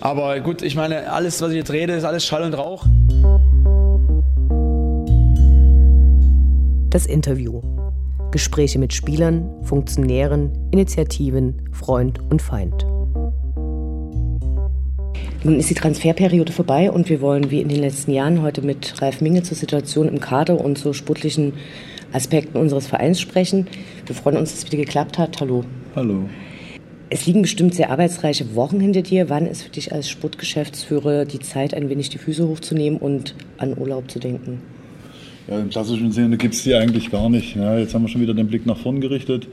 Aber gut, ich meine, alles, was ich jetzt rede, ist alles Schall und Rauch. Das Interview. Gespräche mit Spielern, Funktionären, Initiativen, Freund und Feind. Nun ist die Transferperiode vorbei und wir wollen wie in den letzten Jahren heute mit Ralf Minge zur Situation im Kader und zu sportlichen Aspekten unseres Vereins sprechen. Wir freuen uns, dass es wieder geklappt hat. Hallo. Hallo. Es liegen bestimmt sehr arbeitsreiche Wochen hinter dir. Wann ist für dich als Sportgeschäftsführer die Zeit, ein wenig die Füße hochzunehmen und an Urlaub zu denken? Ja, Im klassischen Sinne gibt es die eigentlich gar nicht. Ja, jetzt haben wir schon wieder den Blick nach vorn gerichtet.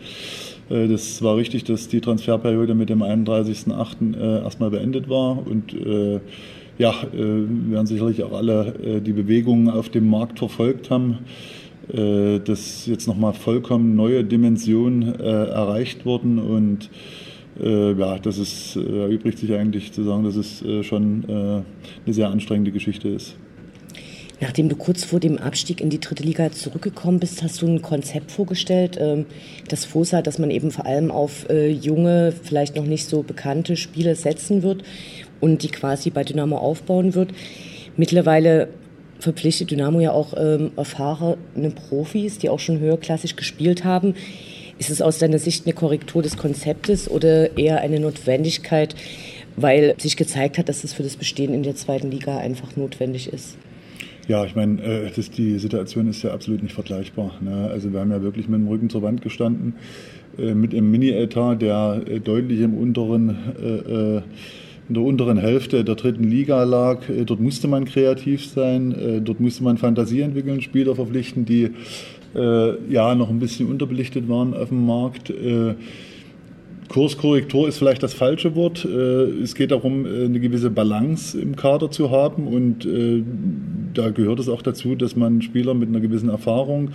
Äh, das war richtig, dass die Transferperiode mit dem 31.08. Äh, erstmal beendet war. Und äh, ja, wir werden sicherlich auch alle die Bewegungen auf dem Markt verfolgt haben, dass jetzt nochmal vollkommen neue Dimensionen erreicht wurden. Und ja, das ist, erübrigt sich eigentlich zu sagen, dass es schon eine sehr anstrengende Geschichte ist. Nachdem du kurz vor dem Abstieg in die dritte Liga zurückgekommen bist, hast du ein Konzept vorgestellt, ähm, das FOSA, dass man eben vor allem auf äh, junge, vielleicht noch nicht so bekannte Spieler setzen wird und die quasi bei Dynamo aufbauen wird. Mittlerweile verpflichtet Dynamo ja auch ähm, erfahrene Profis, die auch schon höherklassig gespielt haben. Ist es aus deiner Sicht eine Korrektur des Konzeptes oder eher eine Notwendigkeit, weil sich gezeigt hat, dass es für das Bestehen in der zweiten Liga einfach notwendig ist? Ja, ich meine, äh, die Situation ist ja absolut nicht vergleichbar. Ne? Also wir haben ja wirklich mit dem Rücken zur Wand gestanden, äh, mit einem Mini-Etat, der äh, deutlich im unteren, äh, äh, in der unteren Hälfte der dritten Liga lag. Äh, dort musste man kreativ sein, dort musste man Fantasie entwickeln, Spieler verpflichten, die ja noch ein bisschen unterbelichtet waren auf dem Markt Kurskorrektur ist vielleicht das falsche Wort. Äh, es geht darum, äh, eine gewisse Balance im Kader zu haben und äh, da gehört es auch dazu, dass man Spieler mit einer gewissen Erfahrung,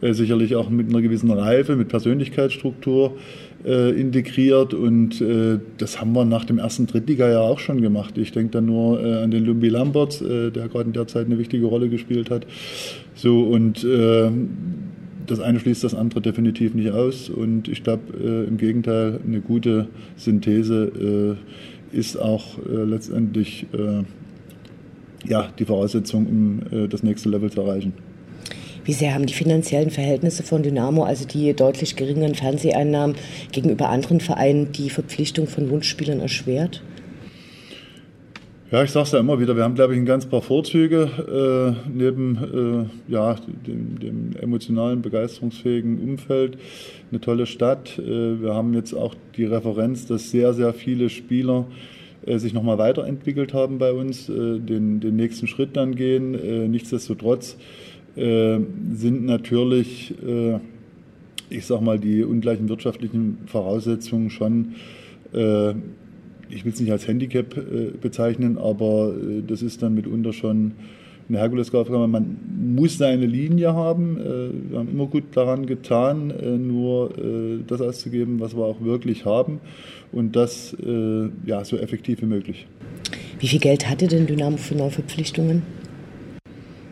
sicherlich auch mit einer gewissen Reife, mit Persönlichkeitsstruktur integriert und das haben wir nach dem ersten Drittliga-Jahr auch schon gemacht. Ich denke dann nur an den Lumbi Lamberts, der gerade in der Zeit eine wichtige Rolle gespielt hat. So und das eine schließt das andere definitiv nicht aus. Und ich glaube, äh, im Gegenteil, eine gute Synthese äh, ist auch äh, letztendlich äh, ja, die Voraussetzung, um äh, das nächste Level zu erreichen. Wie sehr haben die finanziellen Verhältnisse von Dynamo, also die deutlich geringeren Fernseheinnahmen gegenüber anderen Vereinen, die Verpflichtung von Wunschspielern erschwert? Ja, ich sage es ja immer wieder, wir haben, glaube ich, ein ganz paar Vorzüge äh, neben äh, ja, dem, dem, emotionalen, begeisterungsfähigen Umfeld. Eine tolle Stadt. Äh, wir haben jetzt auch die Referenz, dass sehr, sehr viele Spieler äh, sich nochmal weiterentwickelt haben bei uns, äh, den, den nächsten Schritt dann gehen. Äh, nichtsdestotrotz sind natürlich, ich sage mal, die ungleichen wirtschaftlichen Voraussetzungen schon ich will es nicht als Handicap äh, bezeichnen, aber äh, das ist dann mitunter schon eine Herkulesaufgabe. Man muss eine Linie haben. Äh, wir haben immer gut daran getan, äh, nur äh, das auszugeben, was wir auch wirklich haben und das äh, ja, so effektiv wie möglich. Wie viel Geld hatte denn Dynamo für Neuverpflichtungen?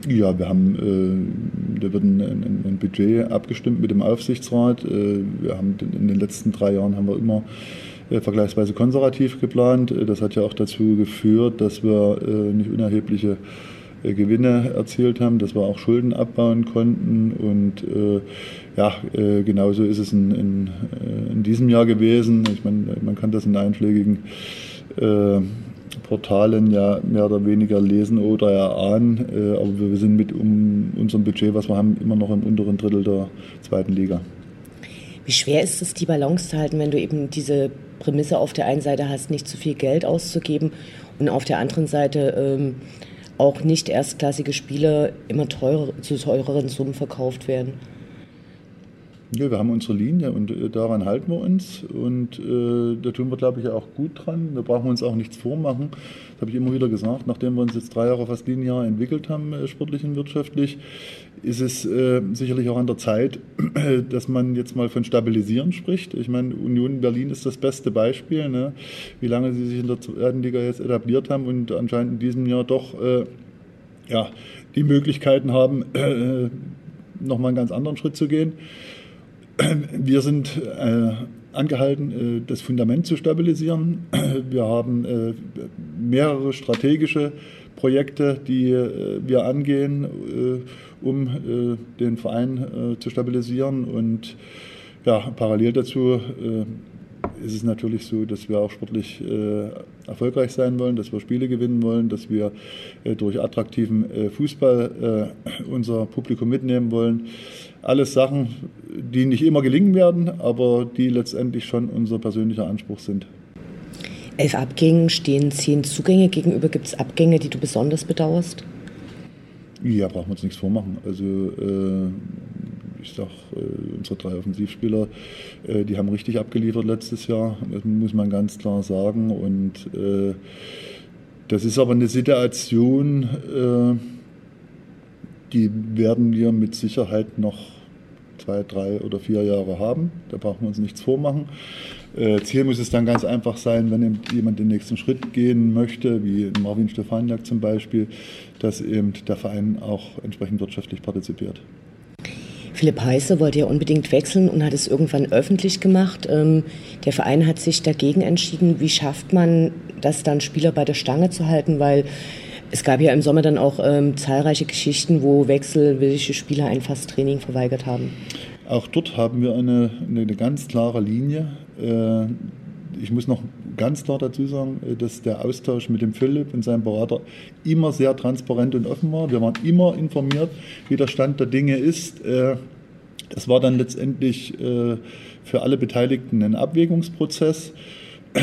Ja, wir haben, äh, da wird ein, ein, ein, Budget abgestimmt mit dem Aufsichtsrat. Äh, wir haben in den letzten drei Jahren haben wir immer vergleichsweise konservativ geplant. Äh, das hat ja auch dazu geführt, dass wir äh, nicht unerhebliche Gewinne erzielt haben, dass wir auch Schulden abbauen konnten. Und äh, ja, äh, genauso ist es in, in, in, diesem Jahr gewesen. Ich meine, man kann das in einschlägigen äh, Portalen ja mehr oder weniger lesen oder erahnen. aber wir sind mit um unserem Budget, was wir haben, immer noch im unteren Drittel der zweiten Liga. Wie schwer ist es, die Balance zu halten, wenn du eben diese Prämisse auf der einen Seite hast, nicht zu viel Geld auszugeben und auf der anderen Seite ähm, auch nicht erstklassige Spiele immer teurer, zu teureren Summen verkauft werden? Ja, wir haben unsere Linie und äh, daran halten wir uns und äh, da tun wir, glaube ich, auch gut dran. Da brauchen wir uns auch nichts vormachen. Das habe ich immer wieder gesagt, nachdem wir uns jetzt drei Jahre fast linear entwickelt haben, äh, sportlich und wirtschaftlich, ist es äh, sicherlich auch an der Zeit, dass man jetzt mal von Stabilisieren spricht. Ich meine, Union Berlin ist das beste Beispiel, ne? wie lange sie sich in der zweiten Liga jetzt etabliert haben und anscheinend in diesem Jahr doch äh, ja, die Möglichkeiten haben, äh, nochmal einen ganz anderen Schritt zu gehen. Wir sind äh, angehalten, das Fundament zu stabilisieren. Wir haben mehrere strategische Projekte, die wir angehen, um den Verein zu stabilisieren. Und ja, parallel dazu ist es natürlich so, dass wir auch sportlich äh, erfolgreich sein wollen, dass wir Spiele gewinnen wollen, dass wir äh, durch attraktiven äh, Fußball äh, unser Publikum mitnehmen wollen. Alles Sachen, die nicht immer gelingen werden, aber die letztendlich schon unser persönlicher Anspruch sind. Elf Abgängen stehen zehn Zugänge gegenüber. Gibt es Abgänge, die du besonders bedauerst? Ja, brauchen wir uns nichts vormachen. Also äh, ich sage, äh, unsere drei Offensivspieler, äh, die haben richtig abgeliefert letztes Jahr, das muss man ganz klar sagen. Und äh, das ist aber eine Situation, äh, die werden wir mit Sicherheit noch zwei, drei oder vier Jahre haben. Da brauchen wir uns nichts vormachen. Äh, Ziel muss es dann ganz einfach sein, wenn jemand den nächsten Schritt gehen möchte, wie Marvin Stefaniak zum Beispiel, dass eben der Verein auch entsprechend wirtschaftlich partizipiert. Philipp Heiße wollte ja unbedingt wechseln und hat es irgendwann öffentlich gemacht. Ähm, der Verein hat sich dagegen entschieden. Wie schafft man das dann, Spieler bei der Stange zu halten? Weil es gab ja im Sommer dann auch ähm, zahlreiche Geschichten, wo wechselwillige Spieler ein fast Training verweigert haben. Auch dort haben wir eine, eine ganz klare Linie. Äh, ich muss noch ganz klar dazu sagen, äh, dass der Austausch mit dem Philipp und seinem Berater immer sehr transparent und offen war. Wir waren immer informiert, wie der Stand der Dinge ist. Äh, das war dann letztendlich äh, für alle Beteiligten ein Abwägungsprozess.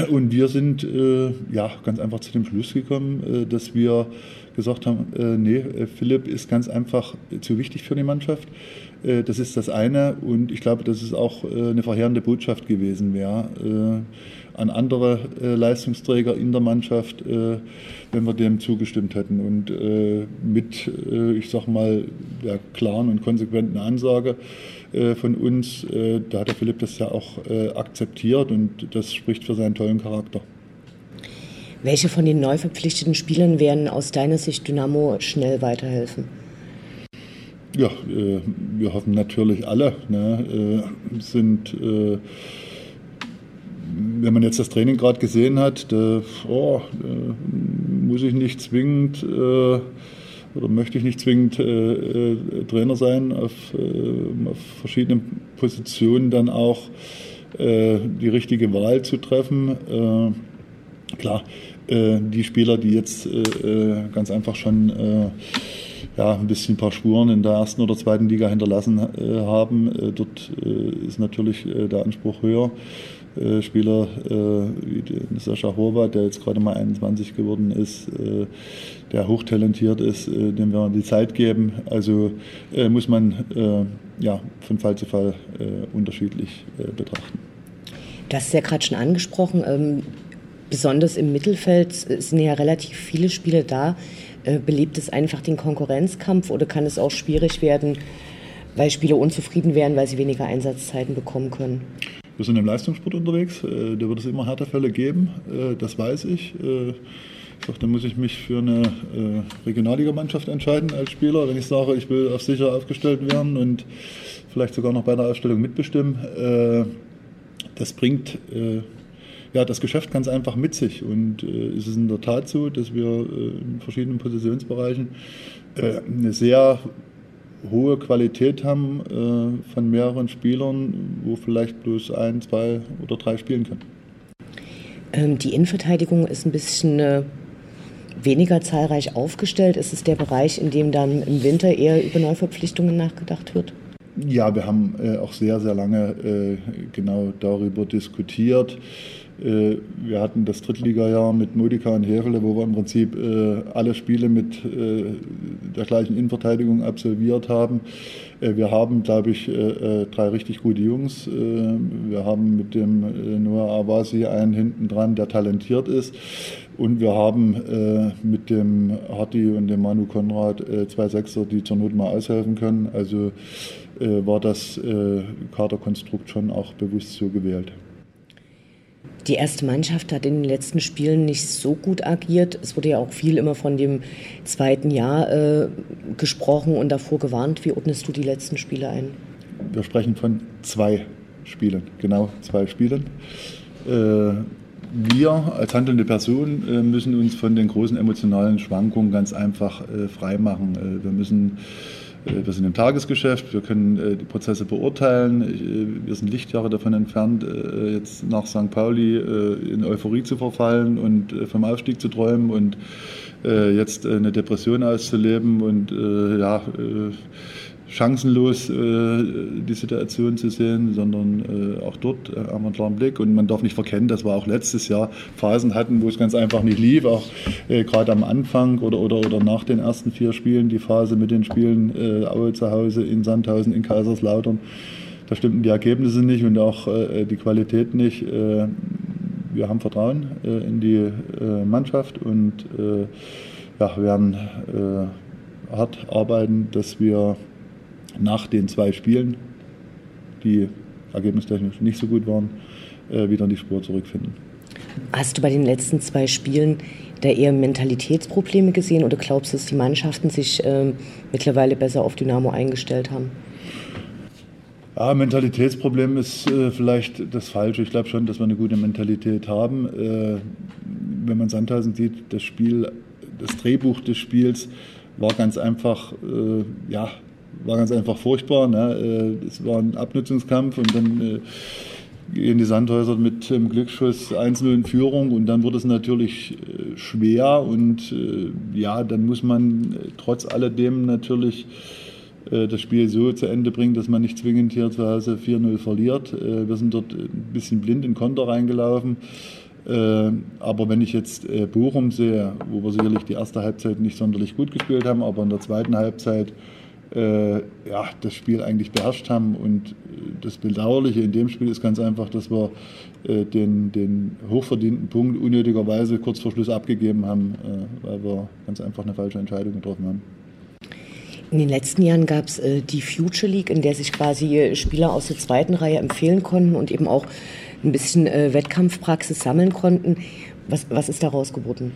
Und wir sind ja ganz einfach zu dem Schluss gekommen, dass wir gesagt haben, nee, Philipp ist ganz einfach zu wichtig für die Mannschaft. Das ist das eine und ich glaube, dass es auch eine verheerende Botschaft gewesen wäre an andere äh, Leistungsträger in der Mannschaft, äh, wenn wir dem zugestimmt hätten. Und äh, mit, äh, ich sag mal, der klaren und konsequenten Ansage äh, von uns, äh, da hat der Philipp das ja auch akzeptiert und das spricht für seinen tollen Charakter. Welche von den neu verpflichteten Spielern werden aus deiner Sicht Dynamo schnell weiterhelfen? Ja, wir hoffen natürlich alle. Ne, sind wenn man jetzt das Training gerade gesehen hat, da, oh, da muss ich nicht zwingend äh, oder möchte ich nicht zwingend äh, äh, Trainer sein, auf, äh, auf, verschiedenen Positionen dann auch äh, die richtige Wahl zu treffen. Äh, klar, die Spieler, die jetzt ganz einfach schon ja, ein bisschen ein paar Spuren in der ersten oder zweiten Liga hinterlassen haben, dort ist natürlich der Anspruch höher. Äh, Spieler äh, wie Sascha Horvath, der jetzt gerade mal 21 geworden ist, äh, der hochtalentiert ist, dem wir die Zeit geben. Also muss man ja, von Fall zu Fall unterschiedlich betrachten. Hast es ja gerade schon angesprochen. Ähm, besonders im Mittelfeld sind ja relativ viele Spiele da. Belebt es einfach den Konkurrenzkampf oder kann es auch schwierig werden, weil Spieler unzufrieden werden, weil sie weniger Einsatzzeiten bekommen können? Wir sind im Leistungssport unterwegs, äh, da wird es immer Härtefälle geben, äh, das weiß ich. Äh, ich sage, da muss ich mich für eine Regionalligamannschaft entscheiden als Spieler, wenn ich sage, ich will auf sicher aufgestellt werden und vielleicht sogar noch bei der Aufstellung mitbestimmen. Das bringt ja, das Geschäft ganz einfach mit sich. Und äh, es ist in der Tat so, dass wir äh, in verschiedenen Positionsbereichen äh, eine sehr hohe Qualität haben äh, von mehreren Spielern, wo vielleicht bloß ein, zwei oder drei spielen können. Ähm, die Innenverteidigung ist ein bisschen äh, weniger zahlreich aufgestellt. Ist es der Bereich, in dem dann im Winter eher über Neuverpflichtungen nachgedacht wird? Ja, wir haben äh, auch sehr, sehr lange äh, genau darüber diskutiert. Äh, wir hatten das Drittligajahr mit Modica und Hefele, wo wir im Prinzip äh, alle Spiele mit äh, der gleichen Innenverteidigung absolviert haben. Wir haben, glaube ich, drei richtig gute Jungs. Wir haben mit dem Noah Awasi einen hinten dran, der talentiert ist. Und wir haben mit dem Harti und dem Manu Konrad zwei Sechser, die zur Not mal aushelfen können. Also war das Kaderkonstrukt schon auch bewusst so gewählt. Die erste Mannschaft hat in den letzten Spielen nicht so gut agiert. Es wurde ja auch viel immer von dem zweiten Jahr äh, gesprochen und davor gewarnt. Wie ordnest du die letzten Spiele ein? Wir sprechen von zwei Spielen, genau zwei Spielen. Äh, wir als handelnde Person äh, müssen uns von den großen emotionalen Schwankungen ganz einfach äh, freimachen. Äh, wir müssen äh, wir sind im Tagesgeschäft, wir können äh, die Prozesse beurteilen. Äh, wir sind Lichtjahre davon entfernt, jetzt nach St. Pauli in Euphorie zu verfallen und vom Aufstieg zu träumen und jetzt eine Depression auszuleben und ja chancenlos äh, die Situation zu sehen, sondern äh, auch dort äh, haben wir einen klaren Blick. Und man darf nicht verkennen, dass wir auch letztes Jahr Phasen hatten, wo es ganz einfach nicht lief, auch äh, gerade am Anfang oder, oder, oder nach den ersten vier Spielen, die Phase mit den Spielen äh, Aue zu Hause, in Sandhausen, in Kaiserslautern. Da stimmten die Ergebnisse nicht und auch äh, die Qualität nicht. Wir haben Vertrauen in die Mannschaft und ja, werden hart arbeiten, dass wir nach den zwei Spielen, die ergebnistechnisch nicht so gut waren, äh, wieder in die Spur zurückfinden. Hast du bei den letzten zwei Spielen da eher Mentalitätsprobleme gesehen oder glaubst du, dass die Mannschaften sich äh, mittlerweile besser auf Dynamo eingestellt haben? Ja, Mentalitätsproblem ist äh, vielleicht das Falsche. Ich glaube schon, dass wir eine gute Mentalität haben. Äh, wenn man Sandhausen sieht, das Spiel, das Drehbuch des Spiels war ganz einfach, äh, ja, war ganz einfach furchtbar. Ne? Äh, es war ein Abnutzungskampf und dann äh, gehen die Sandhäuser mit dem Glücksschuss 1-0 in Führung und dann wird es natürlich äh, schwer und ja, dann muss man trotz alledem natürlich das Spiel so zu Ende bringen, dass man nicht zwingend hier zu Hause 4-0 verliert. Wir sind dort ein bisschen blind in Konter reingelaufen. Aber wenn ich jetzt Bochum sehe, wo wir sicherlich die erste Halbzeit nicht sonderlich gut gespielt haben, aber in der zweiten Halbzeit äh, ja, das Spiel eigentlich beherrscht haben. Und äh, das Bedauerliche in dem Spiel ist ganz einfach, dass wir äh, den, den hochverdienten Punkt unnötigerweise kurz vor Schluss abgegeben haben, äh, weil wir ganz einfach eine falsche Entscheidung getroffen haben. In den letzten Jahren gab es äh, die Future League, in der sich quasi äh, Spieler aus der zweiten Reihe empfehlen konnten und eben auch ein bisschen Wettkampfpraxis sammeln konnten. Was, was ist daraus geworden?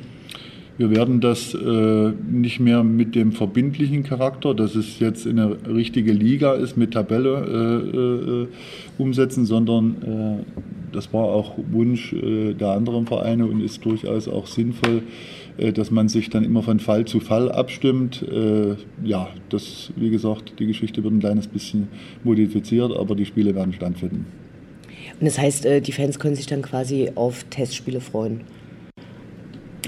Wir werden das äh, nicht mehr mit dem verbindlichen Charakter, dass es jetzt in eine richtige Liga ist, mit Tabelle äh, äh, umsetzen, sondern äh, das war auch Wunsch äh, der anderen Vereine und ist durchaus auch sinnvoll, dass man sich dann immer von Fall zu Fall abstimmt. ja, das, wie gesagt, die Geschichte wird ein kleines bisschen modifiziert, aber die Spiele werden stattfinden. Und das heißt, die Fans können sich dann quasi auf Testspiele freuen?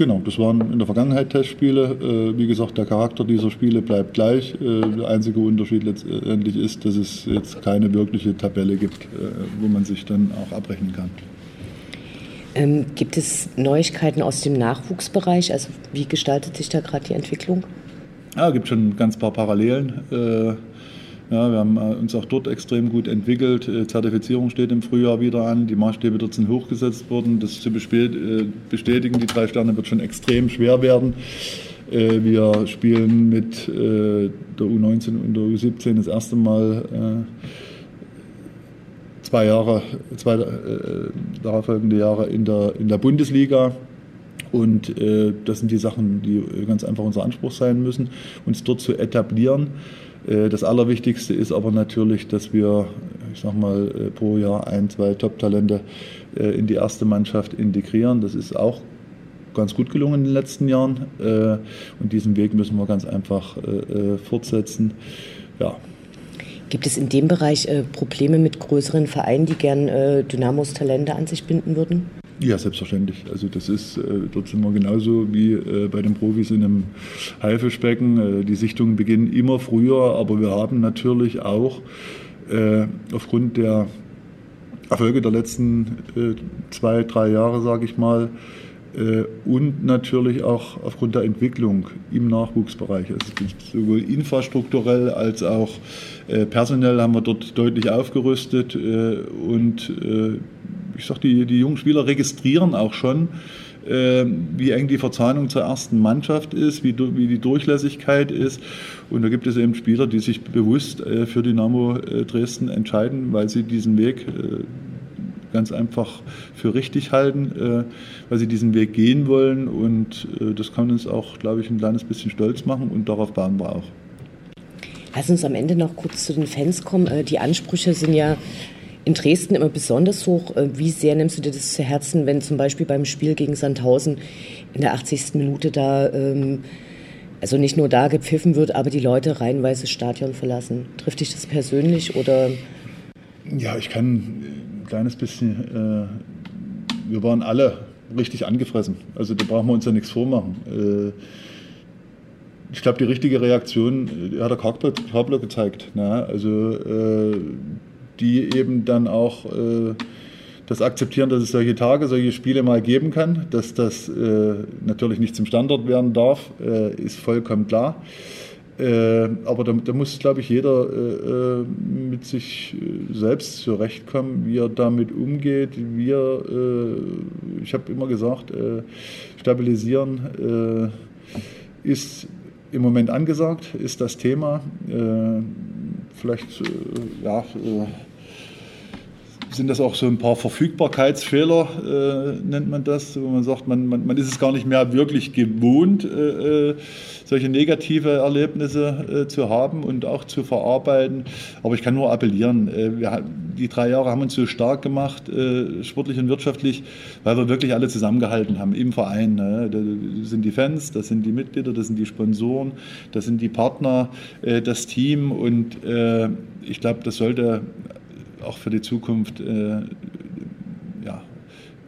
Genau, das waren in der Vergangenheit Testspiele. Äh, wie gesagt, der Charakter dieser Spiele bleibt gleich. Äh, der einzige Unterschied letztendlich ist, dass es jetzt keine wirkliche Tabelle gibt, äh, wo man sich dann auch abrechnen kann. Ähm, gibt es Neuigkeiten aus dem Nachwuchsbereich? Also wie gestaltet sich da gerade die Entwicklung? Ja, es gibt schon ein ganz paar Parallelen. Ja, wir haben äh, uns auch dort extrem gut entwickelt. Äh, Zertifizierung steht im Frühjahr wieder an. Die Maßstäbe dort sind hochgesetzt worden. Das zu äh, bestätigen, die drei Sterne wird schon extrem schwer werden. Wir spielen mit der U19 und der U17 das erste Mal zwei Jahre, zwei darauffolgende Jahre in der, in der Bundesliga. Und das sind die Sachen, die ganz einfach unser Anspruch sein müssen, uns dort zu etablieren. Äh, das Allerwichtigste ist aber natürlich, dass wir, ich sag mal, äh, pro Jahr ein, zwei Top-Talente äh, in die erste Mannschaft integrieren. Das ist auch ganz gut gelungen in den letzten Jahren. Und diesen Weg müssen wir ganz einfach fortsetzen. Ja. Gibt es in dem Bereich Probleme mit größeren Vereinen, die gern Dynamos Talente an sich binden würden? Ja, selbstverständlich. Also das ist, äh, dort sind wir genauso wie äh, bei den Profis in einem Haifischbecken. Äh, die Sichtungen beginnen immer früher, aber wir haben natürlich auch äh, aufgrund der Erfolge der letzten äh, zwei, drei Jahre, sage ich mal, äh, und natürlich auch aufgrund der Entwicklung im Nachwuchsbereich. Also sowohl infrastrukturell als auch personell haben wir dort deutlich aufgerüstet und ich sag, die, die jungen Spieler registrieren auch schon, äh, wie eng die Verzahnung zur ersten Mannschaft ist, wie, wie, die Durchlässigkeit ist. Und da gibt es eben Spieler, die sich bewusst äh, für Dynamo äh, Dresden entscheiden, weil sie diesen Weg äh, ganz einfach für richtig halten, äh, weil sie diesen Weg gehen wollen. Und äh, das kann uns auch, glaube ich, ein kleines bisschen stolz machen und darauf bauen wir auch. Lass uns am Ende noch kurz zu den Fans kommen. die Ansprüche sind ja in Dresden immer besonders hoch. Äh, wie sehr nimmst du dir das zu Herzen, wenn zum Beispiel beim Spiel gegen Sandhausen in der 80. Minute da, ähm, also nicht nur da gepfiffen wird, aber die Leute reihenweise das Stadion verlassen? Trifft dich das persönlich oder? Ja, ich kann ein kleines bisschen. Äh, wir waren alle richtig angefressen. Also da brauchen wir uns ja nichts vormachen. Äh, ich glaube, die richtige Reaktion äh, hat der Kabler gezeigt. Ne? Also äh, die eben dann auch äh, das akzeptieren, dass es solche Tage, solche Spiele mal geben kann, dass das äh, natürlich nicht zum Standard werden darf, äh, ist vollkommen klar. Äh, aber da, da, muss, glaube ich, jeder äh, äh, mit sich selbst zurechtkommen, wie er damit umgeht. Wir, ich habe immer gesagt, stabilisieren ist im Moment angesagt, ist das Thema. vielleicht, ja sind das auch so ein paar Verfügbarkeitsfehler, äh, nennt man das, wo man sagt, man, man, man, ist es gar nicht mehr wirklich gewohnt, äh, äh solche negative Erlebnisse äh, zu haben und auch zu verarbeiten. Aber ich kann nur appellieren, äh, wir, die drei Jahre haben uns so stark gemacht, äh, sportlich und wirtschaftlich, weil wir wirklich alle zusammengehalten haben im Verein. Ne? Da sind die Fans, das sind die Mitglieder, das sind die Sponsoren, das sind die Partner, das Team und ich glaube, das sollte auch für die Zukunft äh, ja,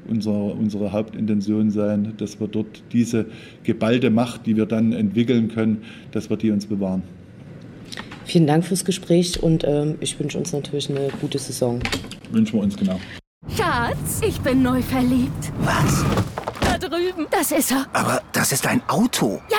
unsere, unsere Hauptintention sein, dass wir dort diese geballte Macht, die wir dann entwickeln können, dass wir die uns bewahren. Vielen Dank fürs Gespräch und ähm, ich wünsche uns natürlich eine gute Saison. Wünschen wir uns genau. Schatz, ich bin neu verliebt. Was? Da drüben. Das ist er. Aber das ist ein Auto. Ja,